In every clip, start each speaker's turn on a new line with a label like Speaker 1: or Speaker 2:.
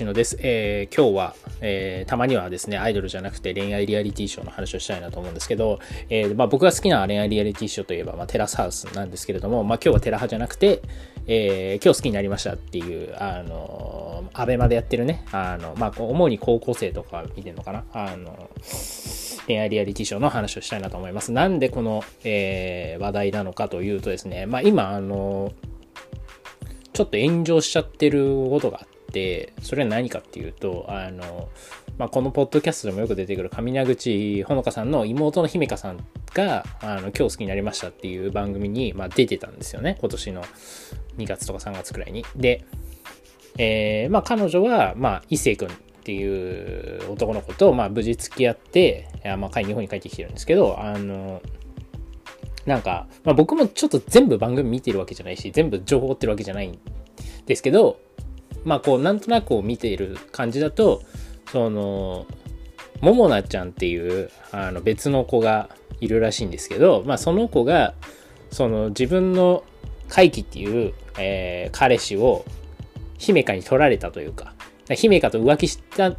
Speaker 1: ちのです。えー、今日は、えー、たまにはですね、アイドルじゃなくて恋愛リアリティショーの話をしたいなと思うんですけど、えー、まあ、僕が好きな恋愛リアリティショーといえば、まあ、テラスハウスなんですけれども、まあ、今日はテラ派じゃなくて、えー、今日好きになりましたっていう、あの、アベマでやってるね、あの、まあ、主に高校生とか見てるのかな、あの、恋愛リアリティショーの話をしたいなと思います。なんでこの、えー、話題なのかというとですね、まあ、今、あの、ちょっと炎上しちゃってることがあって、て、それは何かっていうと、あの、まあ、このポッドキャストでもよく出てくる上名口ほのかさんの妹の姫香さんが、あの、今日好きになりましたっていう番組に、まあ、出てたんですよね。今年の2月とか3月くらいに。で、えー、まあ、彼女は、まあ、伊勢くんっていう男の子と、まあ、無事付き合って、まあ、日本に帰ってきてるんですけど、あの、なんか、まあ、僕もちょっと全部番組見てるわけじゃないし、全部情報追ってるわけじゃないんですけど、まあこうなんとなくを見ている感じだとそのももなちゃんっていうあの別の子がいるらしいんですけど、まあ、その子がその自分の怪奇っていう、えー、彼氏を姫香に取られたというか姫香と浮気した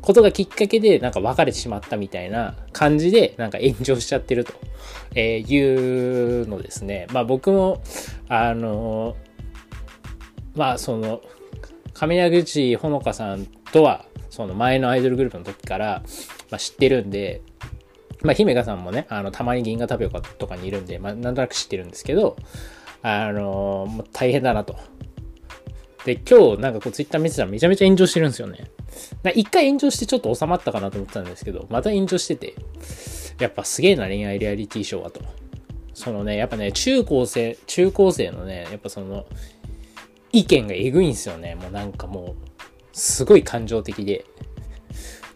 Speaker 1: ことがきっかけでなんか別れてしまったみたいな感じでなんか炎上しちゃってると、えいうのですね。まあ僕もあのまあその上矢口ほのかさんとは、その前のアイドルグループの時から、まあ、知ってるんで、まあ、姫香さんもね、あの、たまに銀河タピオカとかにいるんで、まあ、なんとなく知ってるんですけど、あのもう大変だなと。で、今日なんかこうツイッター見てたらめちゃめちゃ炎上してるんですよね。一回炎上してちょっと収まったかなと思ってたんですけど、また炎上してて、やっぱすげえな恋愛リアリティショーはと。そのね、やっぱね、中高生、中高生のね、やっぱその、意見がえぐいんすよね。もうなんかもう、すごい感情的で。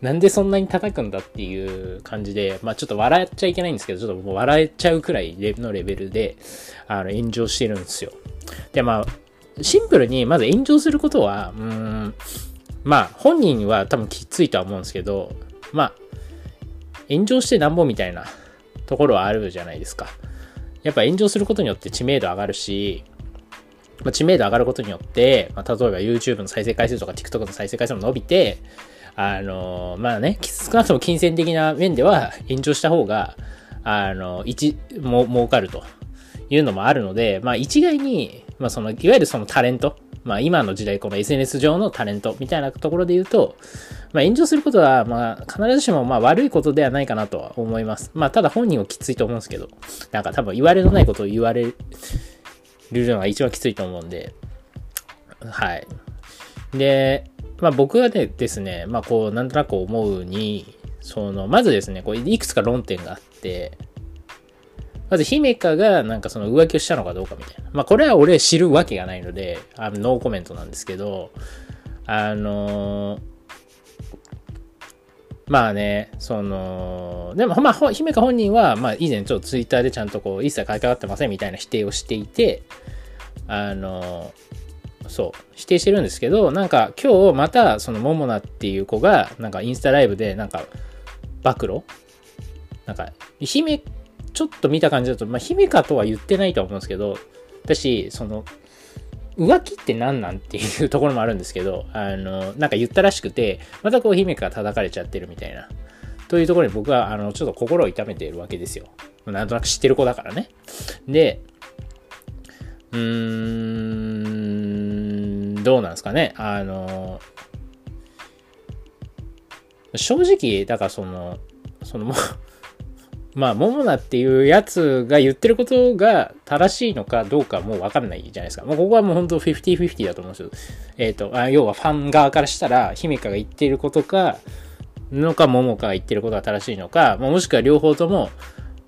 Speaker 1: なんでそんなに叩くんだっていう感じで、まあちょっと笑っちゃいけないんですけど、ちょっともう笑えちゃうくらいのレベルで、あの、炎上してるんですよ。で、まあ、シンプルに、まず炎上することは、うーん、まあ、本人は多分きついとは思うんですけど、まあ、炎上してなんぼみたいなところはあるじゃないですか。やっぱ炎上することによって知名度上がるし、まあ、知名度上がることによって、まあ、例えば YouTube の再生回数とか TikTok の再生回数も伸びて、あの、まあね、少なくとも金銭的な面では炎上した方が、あの、一、も、儲かるというのもあるので、まあ一概に、まあその、いわゆるそのタレント、まあ今の時代この SNS 上のタレントみたいなところで言うと、まあ炎上することは、まあ必ずしもまあ悪いことではないかなとは思います。まあただ本人はきついと思うんですけど、なんか多分言われのないことを言われるるのが一番きついと思うんで、はい。で、まあ僕がねですね、まあこう、なんとなく思うに、その、まずですね、こう、いくつか論点があって、まず、姫香がなんかその浮気をしたのかどうかみたいな。まあこれは俺知るわけがないので、あのノーコメントなんですけど、あのーまあね、その、でも、まあ、姫香本人は、まあ、以前ちょっとツイッターでちゃんとこう、一切関わってませんみたいな否定をしていて、あの、そう、否定してるんですけど、なんか今日また、その、モモナっていう子が、なんかインスタライブで、なんか、暴露？なんか、姫、ちょっと見た感じだと、まあ、姫香とは言ってないと思うんですけど、私、その、浮気って何なんっていうところもあるんですけど、あの、なんか言ったらしくて、またこう姫から叩かれちゃってるみたいな。というところに僕は、あの、ちょっと心を痛めているわけですよ。なんとなく知ってる子だからね。で、うーん、どうなんですかね。あの、正直、だからその、そのまあ、モモナっていうやつが言ってることが正しいのかどうかもうわかんないじゃないですか。まあ、ここはもう本当50-50だと思うんですよ。えっ、ー、とあ、要はファン側からしたら、姫香が言ってることか、のか、モモカが言ってることが正しいのか、まあ、もしくは両方とも、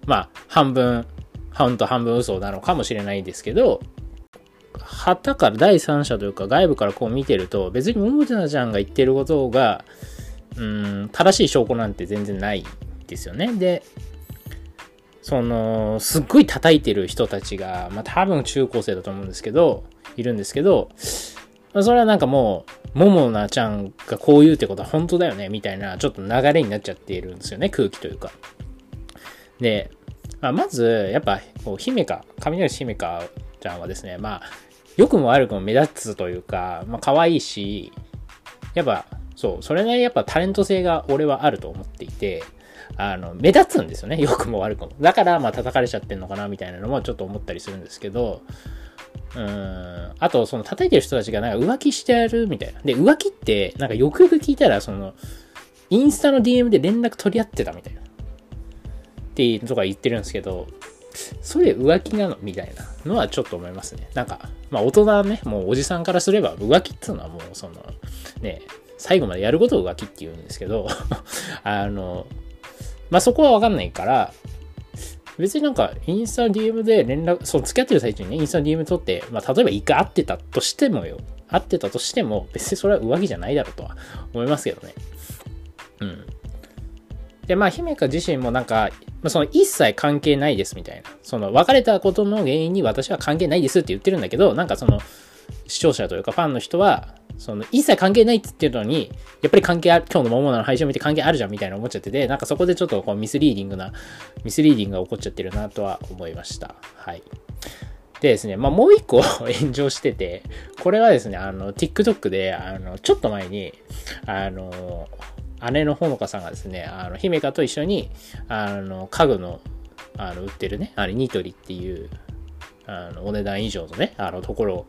Speaker 1: まあ、半分、半と半分嘘なのかもしれないですけど、旗から第三者というか外部からこう見てると、別にモモナちゃんが言ってることが、うん、正しい証拠なんて全然ないですよね。で、その、すっごい叩いてる人たちが、まあ多分中高生だと思うんですけど、いるんですけど、それはなんかもう、ももなちゃんがこう言うってことは本当だよね、みたいな、ちょっと流れになっちゃっているんですよね、空気というか。で、まあ、まず、やっぱ、こう、姫か、雷姫かちゃんはですね、まあ、良くも悪くも目立つというか、まあ、可愛いし、やっぱ、そう、それなりにやっぱタレント性が俺はあると思っていて、あの、目立つんですよね。良くも悪くも。だから、まあ叩かれちゃってんのかな、みたいなのもちょっと思ったりするんですけど、うん。あと、その叩いてる人たちがなんか浮気してやるみたいな。で、浮気って、なんかよくよく聞いたら、その、インスタの DM で連絡取り合ってたみたいな。っていうとか言ってるんですけど、それ浮気なの？みたいなのはちょっと思いますね。なんか、まあ大人ね、もうおじさんからすれば浮気っていうのはもうその、ね、最後までやることを浮気って言うんですけど、あの、まあそこはわかんないから、別になんか、インスタの DM で連絡、そう、付き合ってる最中にね、インスタの DM 取って、まあ、例えば一回会ってたとしてもよ、会ってたとしても、別にそれは浮気じゃないだろうとは思いますけどね。うん。で、まあ、姫香自身もなんか、まあ、その一切関係ないですみたいな。その別れたことの原因に私は関係ないですって言ってるんだけど、なんかその視聴者というかファンの人は、その一切関係ないって言ってるのに、やっぱり関係ある、今日の桃の配信を見て関係あるじゃんみたいな思っちゃってて、なんかそこでちょっとこうミスリーディングな、ミスリーディングが起こっちゃってるなとは思いました。はい。でですね、まあ、もう一個 炎上してて、これはですね、あの、TikTok で、あの、ちょっと前に、あの、姉のほのかさんがですね、あの、姫香と一緒に、あの、家具の、あの、売ってるね、あれ、ニトリっていう、あの、お値段以上のね、あの、ところを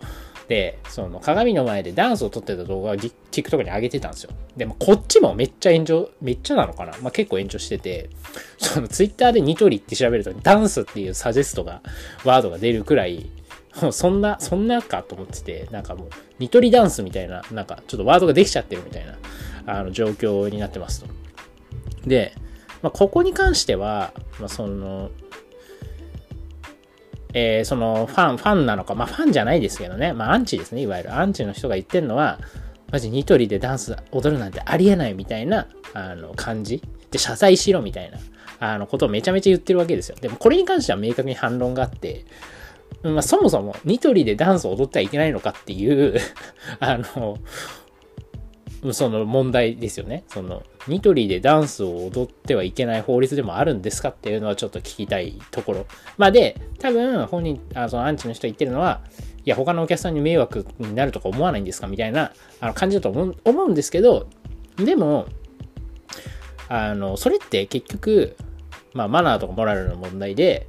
Speaker 1: で、その、鏡の前でダンスを撮ってた動画を TikTok に上げてたんですよ。でも、こっちもめっちゃ炎上、めっちゃなのかな？まあ、結構炎上してて、その、Twitter でニトリって調べると、ダンスっていうサジェストが、ワードが出るくらい、もうそんな、そんなかと思ってて、なんかもう、ニトリダンスみたいな、なんかちょっとワードができちゃってるみたいな、あの、状況になってますと。で、まあ、ここに関しては、まあ、その、えー、その、ファン、ファンなのか、まあ、ファンじゃないですけどね、まあ、アンチですね、いわゆる。アンチの人が言ってるのは、マジニトリでダンス踊るなんてありえないみたいな、あの、感じ。で、謝罪しろみたいな、あの、ことをめちゃめちゃ言ってるわけですよ。でも、これに関しては明確に反論があって、まあ、そもそもニトリでダンスを踊ってはいけないのかっていう あの、その問題ですよね。その、ニトリでダンスを踊ってはいけない法律でもあるんですかっていうのはちょっと聞きたいところ。まあで、多分本人、あそのアンチの人言ってるのは、いや、他のお客さんに迷惑になるとか思わないんですかみたいなあの感じだと思う思うんですけど、でも、あの、それって結局、まあマナーとかモラルの問題で、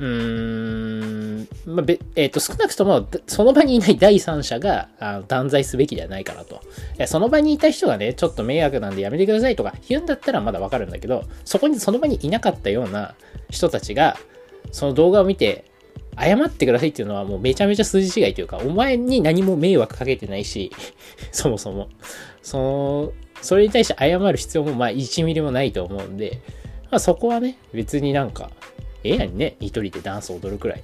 Speaker 1: うーん、まあ、べ、えっ、ー、と、少なくとも、その場にいない第三者が、あの断罪すべきではないかなと。その場にいた人がね、ちょっと迷惑なんでやめてくださいとか言うんだったらまだわかるんだけど、そこに、その場にいなかったような人たちが、その動画を見て、謝ってくださいっていうのはもうめちゃめちゃ筋違いというか、お前に何も迷惑かけてないし、そもそも。その、それに対して謝る必要もまあ1ミリもないと思うんで、まあそこはね、別になんか、ええやんね、一人でダンス踊るくらい。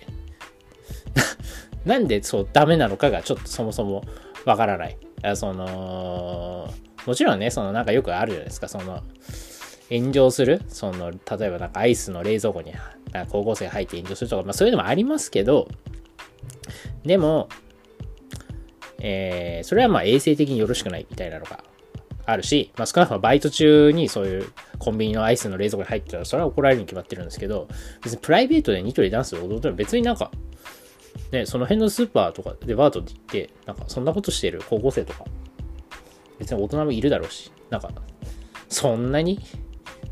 Speaker 1: なんでそうダメなのかがちょっとそもそもわからない。その、もちろんね、そのなんかよくあるじゃないですか、その、炎上する？その、例えばなんかアイスの冷蔵庫に高校生入って炎上するとか、まあそういうのもありますけど、でも、えー、それはまあ衛生的によろしくないみたいなのがあるし、まあ、少なくともバイト中にそういうコンビニのアイスの冷蔵庫に入ってたら、それは怒られるに決まってるんですけど、別にプライベートでニトリダンスを踊ったら別になんか、ね、その辺のスーパーとかデパートで行って、なんかそんなことしてる高校生とか、別に大人もいるだろうし、なんか、そんなに、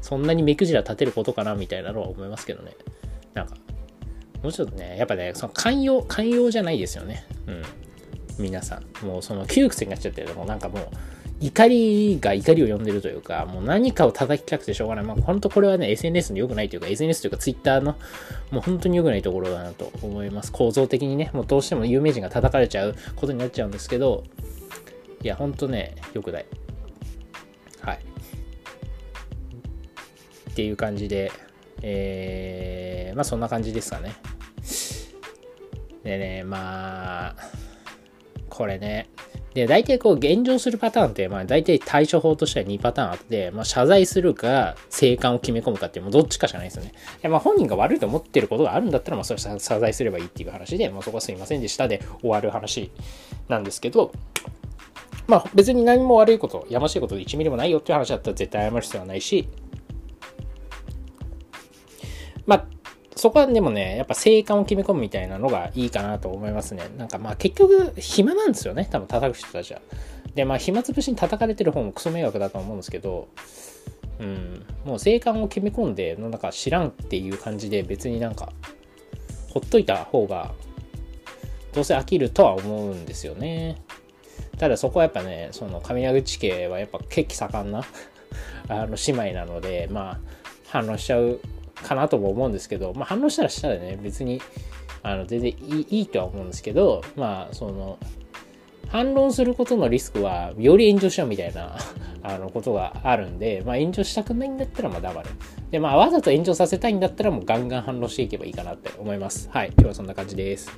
Speaker 1: そんなに目くじら立てることかなみたいなのは思いますけどね。なんか、もうちょっとね、やっぱね、その寛容、寛容じゃないですよね。うん。皆さん。もうその窮屈になっちゃってるもうなんかもう、怒りが怒りを呼んでるというか、もう何かを叩きたくてしょうがない。まあ、本当これはね、SNS の良くないというか、SNS というか Twitter の、もう本当に良くないところだなと思います。構造的にね、もうどうしても有名人が叩かれちゃうことになっちゃうんですけど、いや、本当ね、良くない。はい。っていう感じで、えー、まあそんな感じですかね。でね、まあ、これね、で、大体こう、現状するパターンって、まあ大体対処法としては2パターンあって、まあ謝罪するか、生還を決め込むかって、もうどっちかしかないですよね。でまあ本人が悪いと思ってることがあるんだったら、まあそれ謝罪すればいいっていう話で、まあそこはすいませんでしたで終わる話なんですけど、まあ別に何も悪いこと、やましいことで1ミリもないよっていう話だったら絶対謝る必要はないし、まあそこはでもね、やっぱ生還を決め込むみたいなのがいいかなと思いますね。なんかまあ結局暇なんですよね。多分叩く人たちは。で、まあ、暇つぶしに叩かれてる方もクソ迷惑だと思うんですけど、うん、もう生還を決め込んで、なんか知らんっていう感じで別になんか、ほっといた方が、どうせ飽きるとは思うんですよね。ただそこはやっぱね、その上矢口家はやっぱ血気盛んな あの姉妹なので、まあ、反応しちゃうかなとも思うんですけど、まあ、反論したらしたらね、別に、あの、全然いいいいとは思うんですけど、まあ、その、反論することのリスクは、より炎上しようみたいな あの、ことがあるんで、まあ、炎上したくないんだったら、まあ、黙る。で、まあ、わざと炎上させたいんだったら、もうガンガン反論していけばいいかなって思います。はい。今日はそんな感じです。